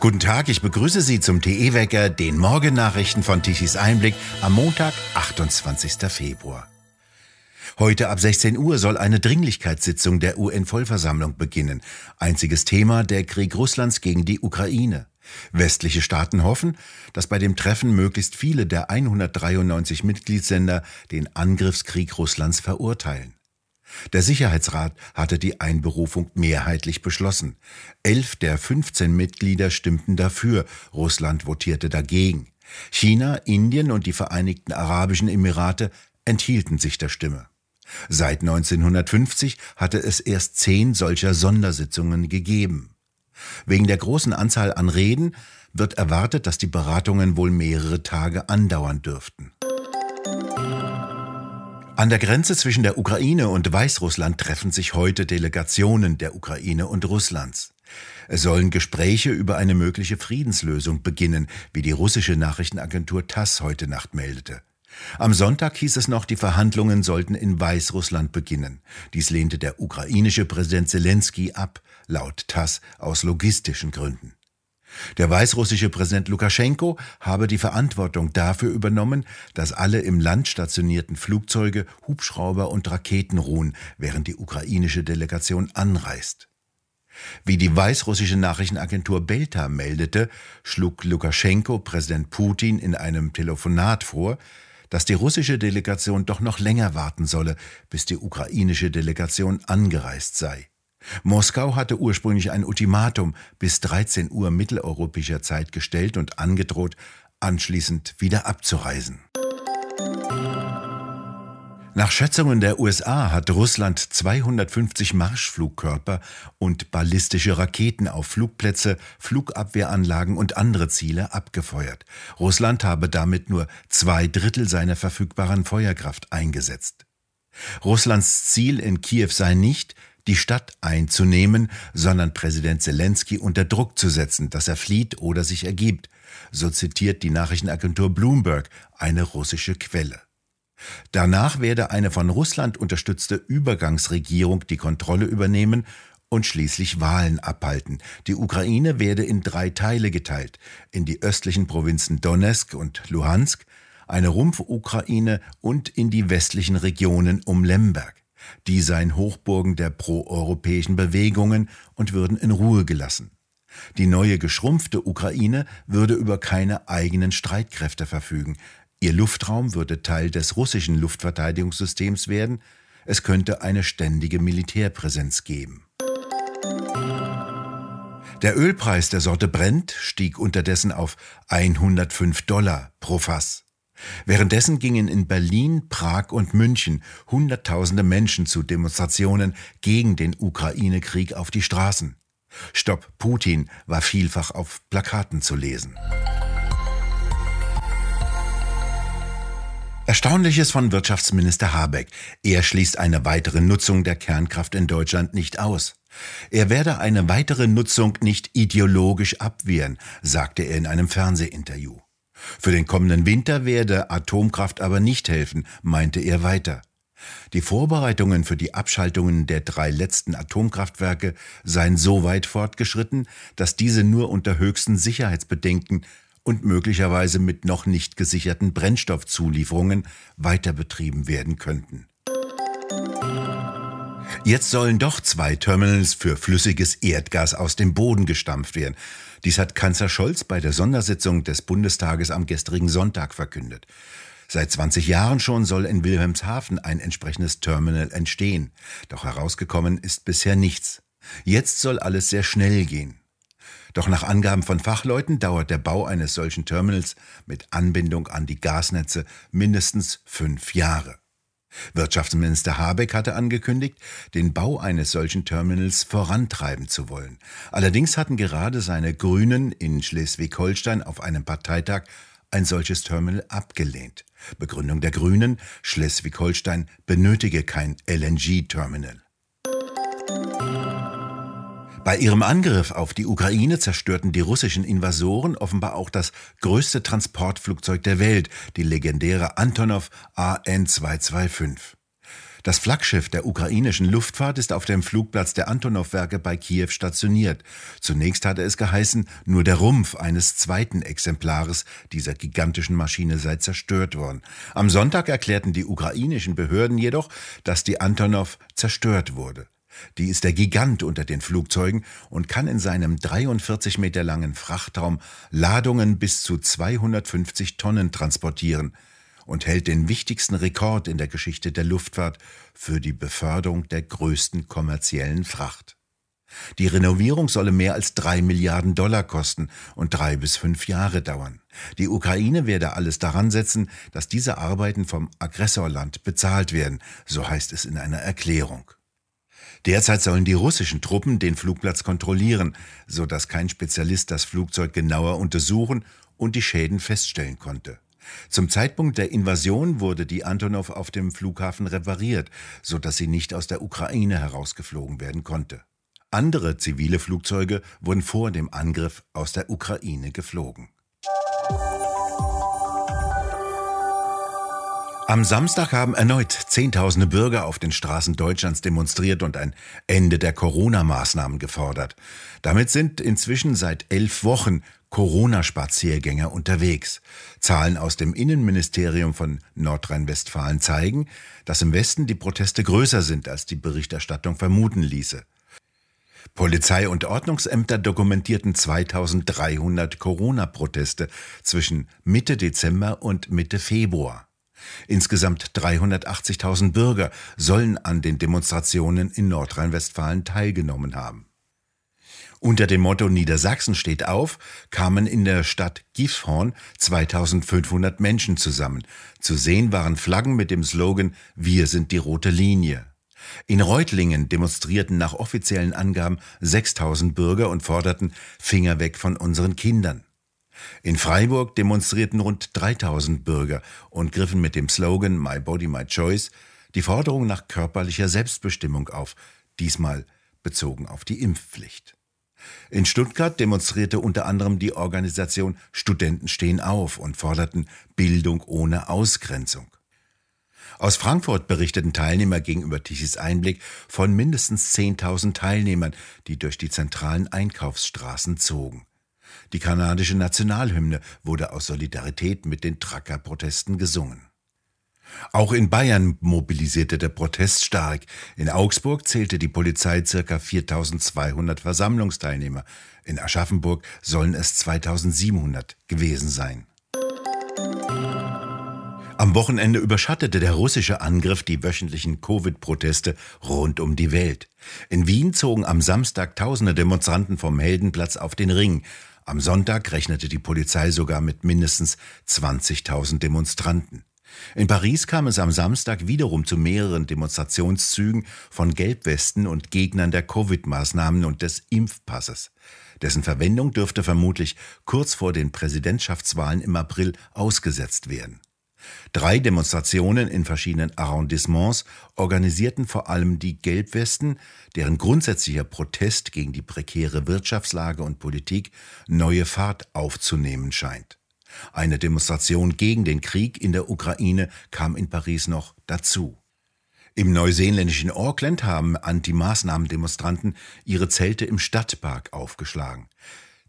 Guten Tag, ich begrüße Sie zum TE-Wecker, den Morgennachrichten von Tichys Einblick am Montag, 28. Februar. Heute ab 16 Uhr soll eine Dringlichkeitssitzung der UN-Vollversammlung beginnen. Einziges Thema der Krieg Russlands gegen die Ukraine. Westliche Staaten hoffen, dass bei dem Treffen möglichst viele der 193 Mitgliedsländer den Angriffskrieg Russlands verurteilen. Der Sicherheitsrat hatte die Einberufung mehrheitlich beschlossen. Elf der 15 Mitglieder stimmten dafür, Russland votierte dagegen. China, Indien und die Vereinigten Arabischen Emirate enthielten sich der Stimme. Seit 1950 hatte es erst zehn solcher Sondersitzungen gegeben. Wegen der großen Anzahl an Reden wird erwartet, dass die Beratungen wohl mehrere Tage andauern dürften. An der Grenze zwischen der Ukraine und Weißrussland treffen sich heute Delegationen der Ukraine und Russlands. Es sollen Gespräche über eine mögliche Friedenslösung beginnen, wie die russische Nachrichtenagentur TASS heute Nacht meldete. Am Sonntag hieß es noch, die Verhandlungen sollten in Weißrussland beginnen. Dies lehnte der ukrainische Präsident Zelensky ab, laut TASS aus logistischen Gründen. Der weißrussische Präsident Lukaschenko habe die Verantwortung dafür übernommen, dass alle im Land stationierten Flugzeuge, Hubschrauber und Raketen ruhen, während die ukrainische Delegation anreist. Wie die weißrussische Nachrichtenagentur Belta meldete, schlug Lukaschenko Präsident Putin in einem Telefonat vor, dass die russische Delegation doch noch länger warten solle, bis die ukrainische Delegation angereist sei. Moskau hatte ursprünglich ein Ultimatum bis 13 Uhr mitteleuropäischer Zeit gestellt und angedroht, anschließend wieder abzureisen. Nach Schätzungen der USA hat Russland 250 Marschflugkörper und ballistische Raketen auf Flugplätze, Flugabwehranlagen und andere Ziele abgefeuert. Russland habe damit nur zwei Drittel seiner verfügbaren Feuerkraft eingesetzt. Russlands Ziel in Kiew sei nicht, die Stadt einzunehmen, sondern Präsident Zelensky unter Druck zu setzen, dass er flieht oder sich ergibt, so zitiert die Nachrichtenagentur Bloomberg eine russische Quelle. Danach werde eine von Russland unterstützte Übergangsregierung die Kontrolle übernehmen und schließlich Wahlen abhalten. Die Ukraine werde in drei Teile geteilt, in die östlichen Provinzen Donetsk und Luhansk, eine Rumpf-Ukraine und in die westlichen Regionen um Lemberg. Die seien Hochburgen der proeuropäischen Bewegungen und würden in Ruhe gelassen. Die neue geschrumpfte Ukraine würde über keine eigenen Streitkräfte verfügen. Ihr Luftraum würde Teil des russischen Luftverteidigungssystems werden. Es könnte eine ständige Militärpräsenz geben. Der Ölpreis der Sorte Brent stieg unterdessen auf 105 Dollar pro Fass. Währenddessen gingen in Berlin, Prag und München Hunderttausende Menschen zu Demonstrationen gegen den Ukraine-Krieg auf die Straßen. Stopp Putin war vielfach auf Plakaten zu lesen. Erstaunliches von Wirtschaftsminister Habeck. Er schließt eine weitere Nutzung der Kernkraft in Deutschland nicht aus. Er werde eine weitere Nutzung nicht ideologisch abwehren, sagte er in einem Fernsehinterview. Für den kommenden Winter werde Atomkraft aber nicht helfen, meinte er weiter. Die Vorbereitungen für die Abschaltungen der drei letzten Atomkraftwerke seien so weit fortgeschritten, dass diese nur unter höchsten Sicherheitsbedenken und möglicherweise mit noch nicht gesicherten Brennstoffzulieferungen weiter betrieben werden könnten. Jetzt sollen doch zwei Terminals für flüssiges Erdgas aus dem Boden gestampft werden. Dies hat Kanzler Scholz bei der Sondersitzung des Bundestages am gestrigen Sonntag verkündet. Seit 20 Jahren schon soll in Wilhelmshaven ein entsprechendes Terminal entstehen. Doch herausgekommen ist bisher nichts. Jetzt soll alles sehr schnell gehen. Doch nach Angaben von Fachleuten dauert der Bau eines solchen Terminals mit Anbindung an die Gasnetze mindestens fünf Jahre. Wirtschaftsminister Habeck hatte angekündigt, den Bau eines solchen Terminals vorantreiben zu wollen. Allerdings hatten gerade seine Grünen in Schleswig-Holstein auf einem Parteitag ein solches Terminal abgelehnt. Begründung der Grünen, Schleswig-Holstein benötige kein LNG-Terminal. Bei ihrem Angriff auf die Ukraine zerstörten die russischen Invasoren offenbar auch das größte Transportflugzeug der Welt, die legendäre Antonov AN-225. Das Flaggschiff der ukrainischen Luftfahrt ist auf dem Flugplatz der Antonov-Werke bei Kiew stationiert. Zunächst hatte es geheißen, nur der Rumpf eines zweiten Exemplares dieser gigantischen Maschine sei zerstört worden. Am Sonntag erklärten die ukrainischen Behörden jedoch, dass die Antonov zerstört wurde. Die ist der Gigant unter den Flugzeugen und kann in seinem 43 Meter langen Frachtraum Ladungen bis zu 250 Tonnen transportieren und hält den wichtigsten Rekord in der Geschichte der Luftfahrt für die Beförderung der größten kommerziellen Fracht. Die Renovierung solle mehr als drei Milliarden Dollar kosten und drei bis fünf Jahre dauern. Die Ukraine werde alles daran setzen, dass diese Arbeiten vom Aggressorland bezahlt werden, so heißt es in einer Erklärung. Derzeit sollen die russischen Truppen den Flugplatz kontrollieren, so dass kein Spezialist das Flugzeug genauer untersuchen und die Schäden feststellen konnte. Zum Zeitpunkt der Invasion wurde die Antonov auf dem Flughafen repariert, so dass sie nicht aus der Ukraine herausgeflogen werden konnte. Andere zivile Flugzeuge wurden vor dem Angriff aus der Ukraine geflogen. Am Samstag haben erneut Zehntausende Bürger auf den Straßen Deutschlands demonstriert und ein Ende der Corona-Maßnahmen gefordert. Damit sind inzwischen seit elf Wochen Corona-Spaziergänger unterwegs. Zahlen aus dem Innenministerium von Nordrhein-Westfalen zeigen, dass im Westen die Proteste größer sind, als die Berichterstattung vermuten ließe. Polizei und Ordnungsämter dokumentierten 2300 Corona-Proteste zwischen Mitte Dezember und Mitte Februar. Insgesamt 380.000 Bürger sollen an den Demonstrationen in Nordrhein-Westfalen teilgenommen haben. Unter dem Motto Niedersachsen steht auf, kamen in der Stadt Gifhorn 2500 Menschen zusammen. Zu sehen waren Flaggen mit dem Slogan Wir sind die rote Linie. In Reutlingen demonstrierten nach offiziellen Angaben 6000 Bürger und forderten Finger weg von unseren Kindern. In Freiburg demonstrierten rund 3000 Bürger und griffen mit dem Slogan My Body, My Choice die Forderung nach körperlicher Selbstbestimmung auf, diesmal bezogen auf die Impfpflicht. In Stuttgart demonstrierte unter anderem die Organisation Studenten stehen auf und forderten Bildung ohne Ausgrenzung. Aus Frankfurt berichteten Teilnehmer gegenüber Tichys Einblick von mindestens 10.000 Teilnehmern, die durch die zentralen Einkaufsstraßen zogen. Die kanadische Nationalhymne wurde aus Solidarität mit den Trucker-Protesten gesungen. Auch in Bayern mobilisierte der Protest stark. In Augsburg zählte die Polizei ca. 4200 Versammlungsteilnehmer. In Aschaffenburg sollen es 2700 gewesen sein. Am Wochenende überschattete der russische Angriff die wöchentlichen Covid-Proteste rund um die Welt. In Wien zogen am Samstag tausende Demonstranten vom Heldenplatz auf den Ring. Am Sonntag rechnete die Polizei sogar mit mindestens 20.000 Demonstranten. In Paris kam es am Samstag wiederum zu mehreren Demonstrationszügen von Gelbwesten und Gegnern der Covid-Maßnahmen und des Impfpasses. Dessen Verwendung dürfte vermutlich kurz vor den Präsidentschaftswahlen im April ausgesetzt werden. Drei Demonstrationen in verschiedenen Arrondissements organisierten vor allem die Gelbwesten, deren grundsätzlicher Protest gegen die prekäre Wirtschaftslage und Politik neue Fahrt aufzunehmen scheint. Eine Demonstration gegen den Krieg in der Ukraine kam in Paris noch dazu. Im neuseeländischen Auckland haben Anti-Maßnahmen-Demonstranten ihre Zelte im Stadtpark aufgeschlagen.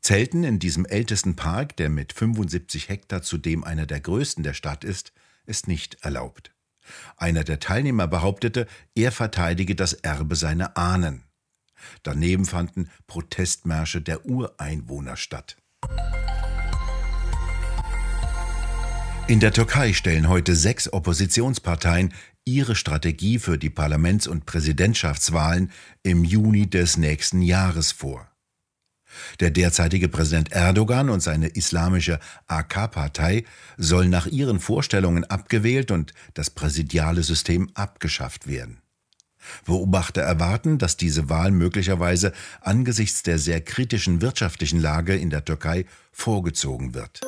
Zelten in diesem ältesten Park, der mit 75 Hektar zudem einer der größten der Stadt ist, ist nicht erlaubt. Einer der Teilnehmer behauptete, er verteidige das Erbe seiner Ahnen. Daneben fanden Protestmärsche der Ureinwohner statt. In der Türkei stellen heute sechs Oppositionsparteien ihre Strategie für die Parlaments- und Präsidentschaftswahlen im Juni des nächsten Jahres vor. Der derzeitige Präsident Erdogan und seine islamische AK-Partei sollen nach ihren Vorstellungen abgewählt und das präsidiale System abgeschafft werden. Beobachter erwarten, dass diese Wahl möglicherweise angesichts der sehr kritischen wirtschaftlichen Lage in der Türkei vorgezogen wird.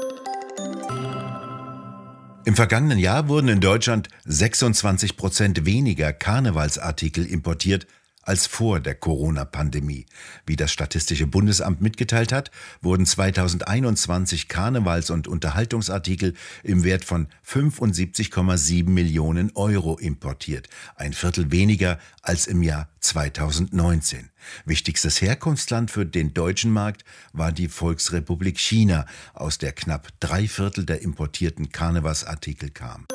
Im vergangenen Jahr wurden in Deutschland 26 Prozent weniger Karnevalsartikel importiert als vor der Corona-Pandemie. Wie das Statistische Bundesamt mitgeteilt hat, wurden 2021 Karnevals- und Unterhaltungsartikel im Wert von 75,7 Millionen Euro importiert, ein Viertel weniger als im Jahr 2019. Wichtigstes Herkunftsland für den deutschen Markt war die Volksrepublik China, aus der knapp drei Viertel der importierten Karnevalsartikel kam.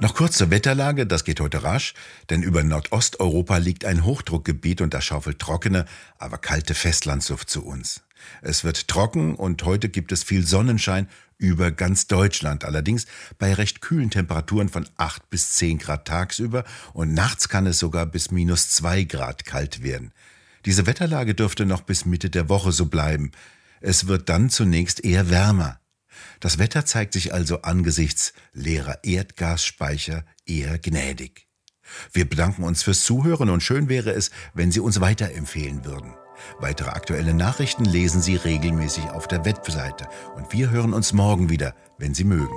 Noch kurz zur Wetterlage, das geht heute rasch, denn über Nordosteuropa liegt ein Hochdruckgebiet und das schaufelt trockene, aber kalte Festlandsluft zu uns. Es wird trocken und heute gibt es viel Sonnenschein über ganz Deutschland, allerdings bei recht kühlen Temperaturen von 8 bis 10 Grad tagsüber und nachts kann es sogar bis minus 2 Grad kalt werden. Diese Wetterlage dürfte noch bis Mitte der Woche so bleiben. Es wird dann zunächst eher wärmer. Das Wetter zeigt sich also angesichts leerer Erdgasspeicher eher gnädig. Wir bedanken uns fürs Zuhören und schön wäre es, wenn Sie uns weiterempfehlen würden. Weitere aktuelle Nachrichten lesen Sie regelmäßig auf der Webseite und wir hören uns morgen wieder, wenn Sie mögen.